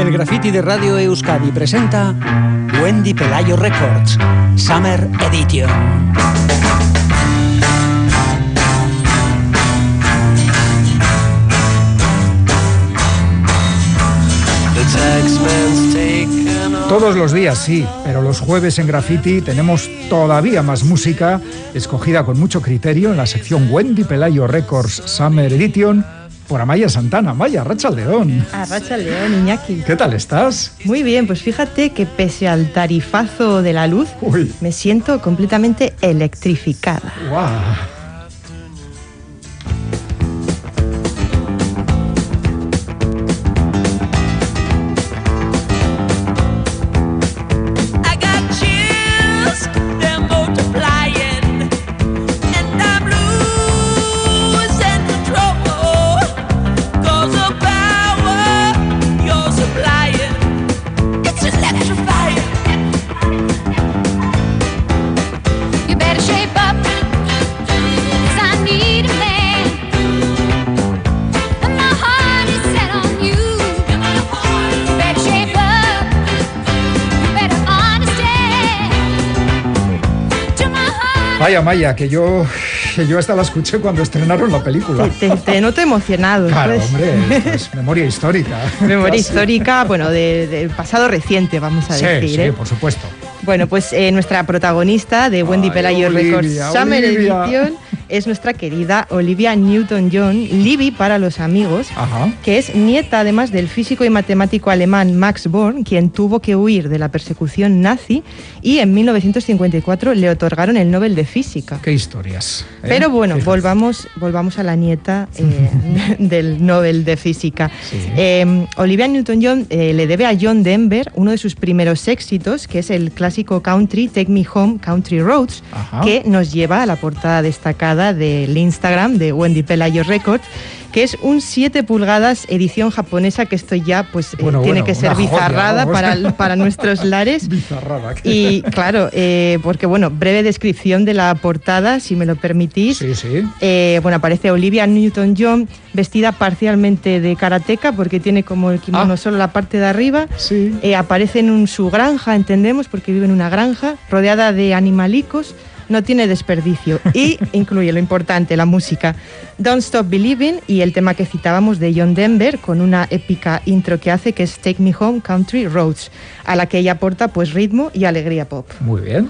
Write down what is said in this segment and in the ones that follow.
El graffiti de Radio Euskadi presenta Wendy Pelayo Records, Summer Edition. Todos los días sí, pero los jueves en Graffiti tenemos todavía más música, escogida con mucho criterio en la sección Wendy Pelayo Records Summer Edition por Amaya Santana. Amaya, Racha León. A Racha León, Iñaki. ¿Qué tal estás? Muy bien, pues fíjate que pese al tarifazo de la luz, Uy. me siento completamente electrificada. ¡Guau! Vaya, Maya, que yo, que yo hasta la escuché cuando estrenaron la película. Te, noto emocionado. Claro, pues. hombre, esto es memoria histórica. Memoria Casi. histórica, bueno, de- del pasado reciente, vamos a Sí, decir. sí, ¿eh? por supuesto. Bueno, pues eh, nuestra protagonista de Wendy Ay, Pelayo Records Summer. Edition es nuestra querida Olivia Newton-John, Libby para los amigos, Ajá. que es nieta además del físico y matemático alemán Max Born, quien tuvo que huir de la persecución nazi y en 1954 le otorgaron el Nobel de Física. Qué historias. ¿eh? Pero bueno, Fíjate. volvamos, volvamos a la nieta eh, del Nobel de Física. Sí. Eh, Olivia Newton-John le debe a John Denver uno de sus primeros éxitos, que es el clásico country Take Me Home Country Roads, Ajá. que nos lleva a la portada destacada del Instagram de Wendy Pelayo Records que es un 7 pulgadas edición japonesa, que esto ya pues eh, tiene bueno, que ser joya, bizarrada para, para nuestros lares. Bizarrada. Y claro, eh, porque bueno, breve descripción de la portada, si me lo permitís. Sí, sí. Eh, bueno, aparece Olivia Newton-John vestida parcialmente de karateca porque tiene como el kimono Ah. solo la parte de arriba. Sí. Aparece en un- su granja, entendemos, porque vive en una granja, rodeada de animalicos, no tiene desperdicio. Y incluye lo importante, la música. Don't Stop Believing y el tema que citábamos de John Denver con una épica intro que hace que es Take Me Home Country Roads, a la que ella aporta pues ritmo y alegría pop. Muy bien.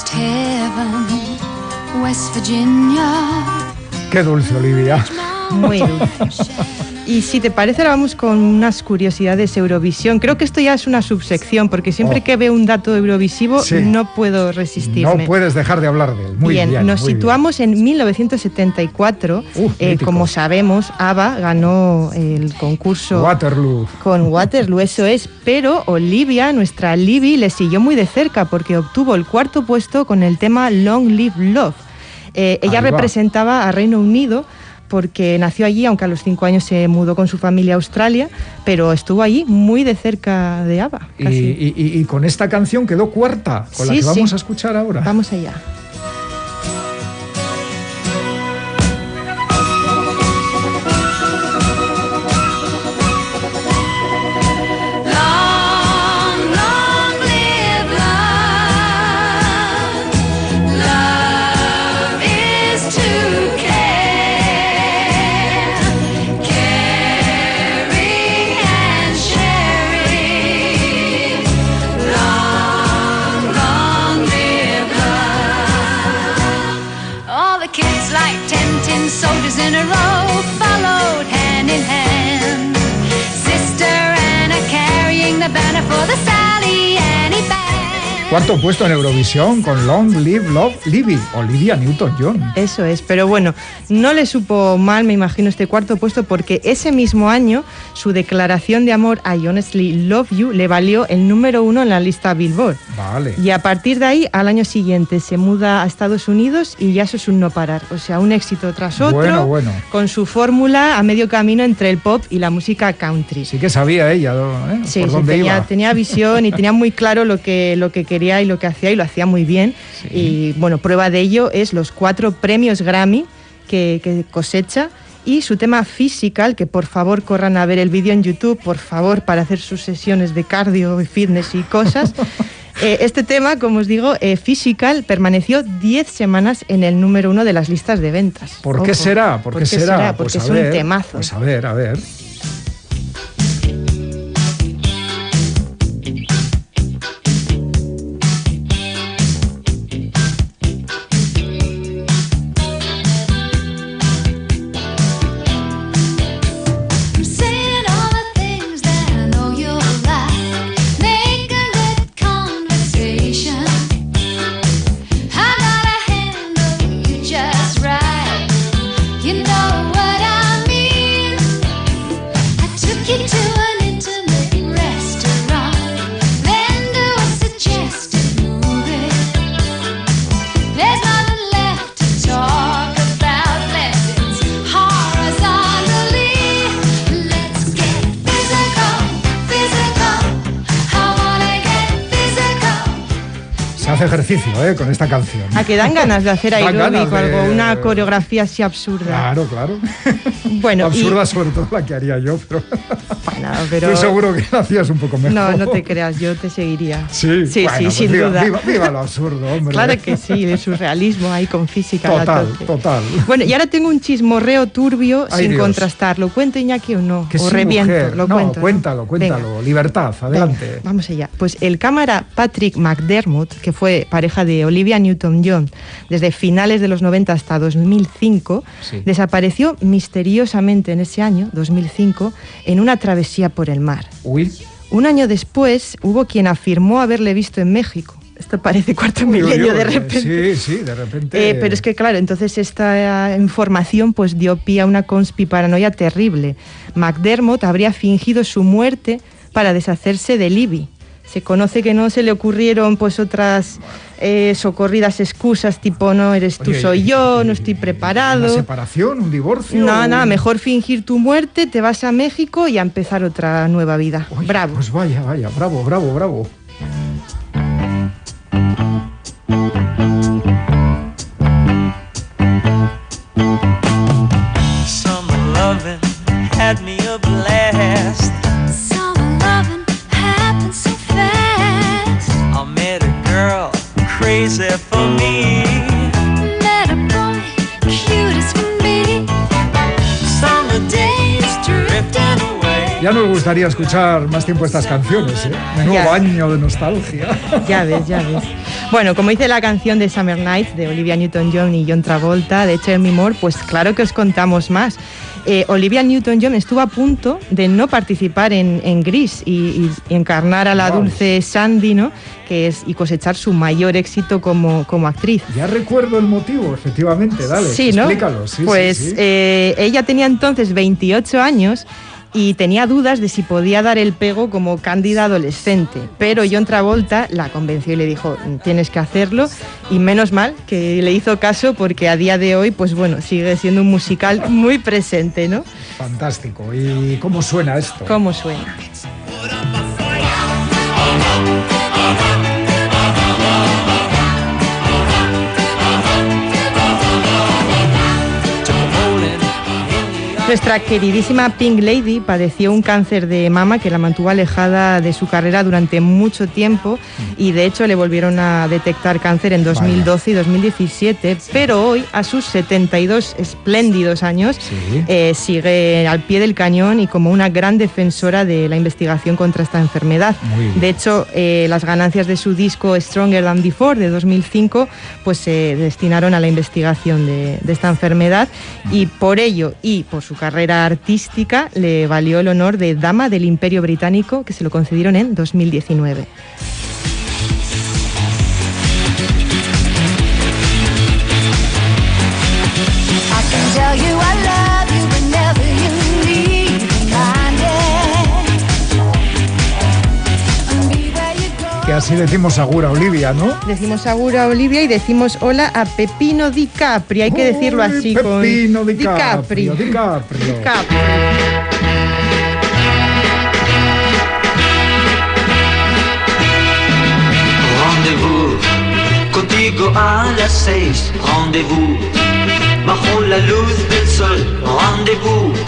Almost heaven, West Virginia. Qué dulce, Olivia. Muy dulce. Y si te parece, ahora vamos con unas curiosidades Eurovisión. Creo que esto ya es una subsección, porque siempre Oh. que veo un dato eurovisivo Sí. no puedo resistirme. No puedes dejar de hablar de él. Muy bien. bien, nos muy bien. situamos en 1974. Uf, Eh, como sabemos, ABBA ganó el concurso Waterloo. con Waterloo, eso es, pero Olivia, nuestra Libby, le siguió muy de cerca porque obtuvo el cuarto puesto con el tema Long Live Love. Eh, ella representaba a Reino Unido porque nació allí, aunque a los cinco años se mudó con su familia a Australia, pero estuvo allí muy de cerca de ABBA. Y, y- y- con esta canción quedó cuarta, con la Sí, que vamos sí. a escuchar ahora. Vamos allá. In a row followed hand in hand. Sister Anna carrying the banner for the. Cuarto puesto en Eurovisión con Long Live Love Libby, Olivia Newton-John. Eso es, pero bueno, no le supo mal, me imagino, este cuarto puesto porque ese mismo año su declaración de amor a I Honestly Love You le valió el número uno en la lista Billboard. Vale. Y a partir de ahí, al año siguiente, se muda a Estados Unidos y ya eso es un no parar. O sea, un éxito tras otro, Bueno, bueno. con su fórmula a medio camino entre el pop y la música country. Sí que sabía ella ¿eh? Sí, por sí, dónde tenía, iba. tenía visión y tenía muy claro lo que, lo que quería y lo que hacía y lo hacía muy bien. Y bueno, prueba de ello es los cuatro premios Grammy que, que cosecha y su tema Physical, que por favor corran a ver el vídeo en YouTube, por favor, para hacer sus sesiones de cardio y fitness y cosas. Eh, este tema, como os digo, eh, Physical, permaneció 10 semanas en el número uno de las listas de ventas. ¿Por qué será? ¿Por qué será? Porque Pues a es ver, un temazo. Pues a ver, a ver. Hace ejercicio ¿eh? con esta canción. A que dan ganas de hacer aeróbico, de- algo, una coreografía así absurda. Claro, claro. Bueno, y- Absurda sobre todo la que haría yo, pero, Bueno, pero... estoy seguro que la hacías un poco mejor. No, no te creas, yo te seguiría. Sí, sí, bueno, sí, pues sin viva, duda. Viva, viva lo absurdo, hombre. Claro que sí, de surrealismo ahí con física. Total, total. Bueno, y ahora tengo un chismorreo turbio Ay, sin Dios. contrastar. ¿Lo cuento Iñaki o no? Que o sí, reviento, mujer. lo no, cuento. ¿no? cuéntalo, cuéntalo. Venga. Libertad, adelante. Venga, vamos allá. Pues el cámara Patrick McDermott, que fue pareja de Olivia Newton-John desde finales de los 90 hasta 2005, Sí. desapareció misteriosamente en ese año, 2005, en una travesía por el mar. Uy. Un año después hubo quien afirmó haberle visto en México. Esto parece cuarto Uy, uy, milenio uy, de repente. Sí, sí, de repente. Eh, pero es que claro, entonces esta eh, información pues dio pie a una conspiparanoia terrible. McDermott habría fingido su muerte para deshacerse de Libby. Se conoce que no se le ocurrieron pues otras eh, socorridas excusas tipo no eres tú Oye, soy yo, no estoy ¿Una preparado. separación, un divorcio? No, nada, mejor fingir tu muerte, te vas a México y a empezar otra nueva vida. Oye, Bravo. Pues vaya, vaya, bravo, bravo, bravo. Ya nos gustaría escuchar más tiempo estas canciones, ¿eh? Menudo Ya. baño de nostalgia. Ya ves, ya ves. Bueno, como dice la canción de Summer Nights de Olivia Newton-John y John Travolta de Chermy Moore, pues claro que os contamos más. Eh, Olivia Newton-John estuvo a punto de no participar en, en Gris y, y- y encarnar a la Wow. dulce Sandy, ¿no? Que es, y cosechar su mayor éxito como, como actriz. Ya recuerdo el motivo, efectivamente, dale. Sí, ¿no? Explícalo, sí, sí, pues sí. eh, ella tenía entonces 28 años y tenía dudas de si podía dar el pego como cándida adolescente. Pero John Travolta la convenció y le dijo, tienes que hacerlo. Y menos mal que le hizo caso porque a día de hoy, pues bueno, sigue siendo un musical muy presente, ¿no? Fantástico. ¿Y cómo suena esto? ¿Cómo suena? Nuestra queridísima Pink Lady padeció un cáncer de mama que la mantuvo alejada de su carrera durante mucho tiempo y de hecho le volvieron a detectar cáncer en 2012 y 2017, pero hoy a sus 72 espléndidos años Sí. eh, sigue al pie del cañón y como una gran defensora de la investigación contra esta enfermedad. De hecho, eh, las ganancias de su disco Stronger Than Before de 2005 pues se destinaron a la investigación de, de esta enfermedad y por ello y por su carrera artística le valió el honor de Dama del Imperio Británico, que se lo concedieron en 2019. Así decimos Agura Olivia, ¿no? Decimos Agura Olivia y decimos hola a Pepino Di Capri. Hay que decirlo así con. Pepino Di Di Di Caprio. Di Capri. Contigo a las seis. Rendezvous bajo la luz del sol. Rendezvous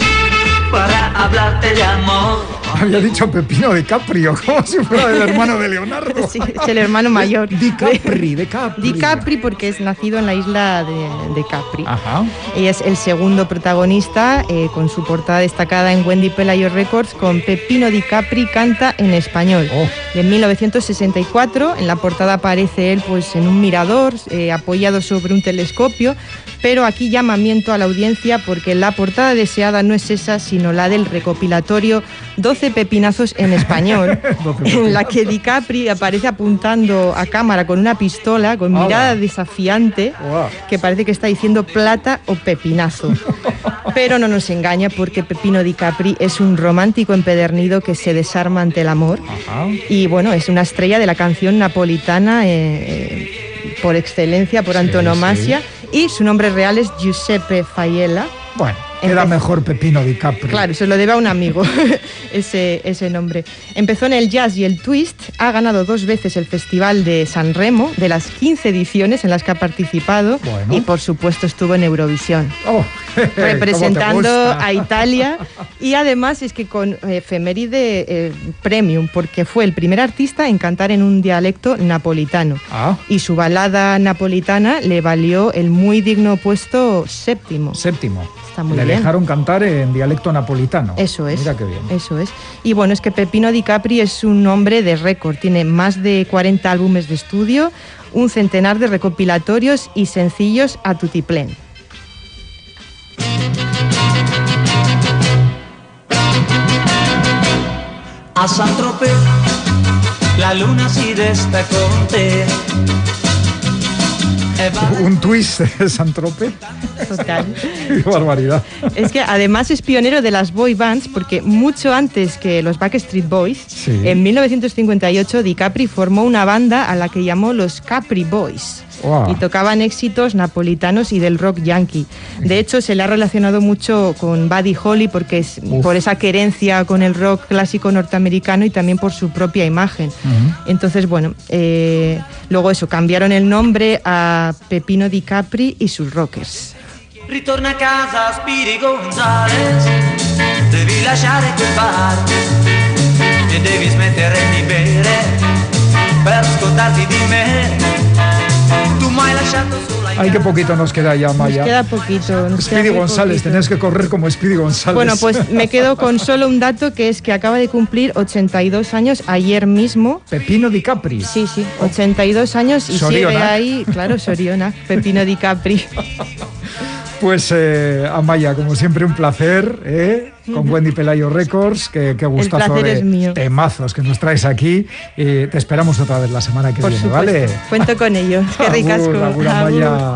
para hablarte de amor. Había dicho Pepino de Caprio, como si fuera el hermano de Leonardo. Sí, es el hermano mayor. Di Capri, de Capri. Di Capri porque es nacido en la isla de, de Capri. Ajá. Ella es el segundo protagonista, eh, con su portada destacada en Wendy Pelayo Records, con Pepino Di Capri canta en español. Oh. De 1964, en la portada aparece él pues, en un mirador, eh, apoyado sobre un telescopio, pero aquí llamamiento a la audiencia porque la portada deseada no es esa, sino la del recopilatorio 12 pepinazos en español, 12 en la que Di Capri aparece apuntando a cámara con una pistola, con mirada desafiante, que parece que está diciendo plata o pepinazo. Pero no nos engaña porque Pepino Di Capri es un romántico empedernido que se desarma ante el amor. Y bueno, es una estrella de la canción napolitana eh, eh, por excelencia, por Sí, antonomasia. Y su nombre real es Giuseppe Faiella. Bueno, Empezó- mejor Pepino Di Capri. Claro, se lo debe a un amigo ese, ese nombre. Empezó en el jazz y el twist, ha ganado dos veces el Festival de San Remo, de las 15 ediciones en las que ha participado, Bueno. y por supuesto estuvo en Eurovisión. Oh, ¿cómo te representando a Italia y además es que con efeméride eh, premium porque fue el primer artista en cantar en un dialecto napolitano Ah, y su balada napolitana le valió el muy digno puesto séptimo. séptimo. Está muy Le bien. dejaron cantar en dialecto napolitano. Eso es. Mira qué bien. Eso es. Y bueno, es que Pepino Di Capri es un hombre de récord. Tiene más de 40 álbumes de estudio, un centenar de recopilatorios y sencillos a tutiplén. A Saint-Tropez, la luna si destacó de Un twist de Santrope. Total. Qué barbaridad. Es que además es pionero de las boy bands porque mucho antes que los Backstreet Boys, Sí. en 1958 DiCapri formó una banda a la que llamó los Capri Boys. Wow. Y tocaban éxitos napolitanos y del rock yankee. De hecho, se le ha relacionado mucho con Buddy Holly porque es Uf. por esa querencia con el rock clásico norteamericano y también por su propia imagen. Entonces, bueno, eh, luego eso, cambiaron el nombre a Pepino DiCapri y sus Rockers. Ritorna a casa Spiri Gonzales Devi lasciare quel bar E devi smettere di bere Per scordarti di me Ay, qué poquito nos queda ya, Nos Maya. queda poquito. nos Speedy González, tenías que correr como Speedy González. Bueno, pues me quedo con solo un dato que es que acaba de cumplir 82 años ayer mismo. Pepino Di Capri. Sí, sí, 82 años y sigue Sorionak. ahí, claro, Soriona, Pepino Di Capri. Pues eh, Amaya, como siempre, un placer, ¿eh? Con Wendy Pelayo Records, que, que gustazo de temazos que nos traes aquí. Eh, te esperamos otra vez la semana que Por viene, supuesto. ¿vale? Cuento con ello. Qué ricasco. Amaya.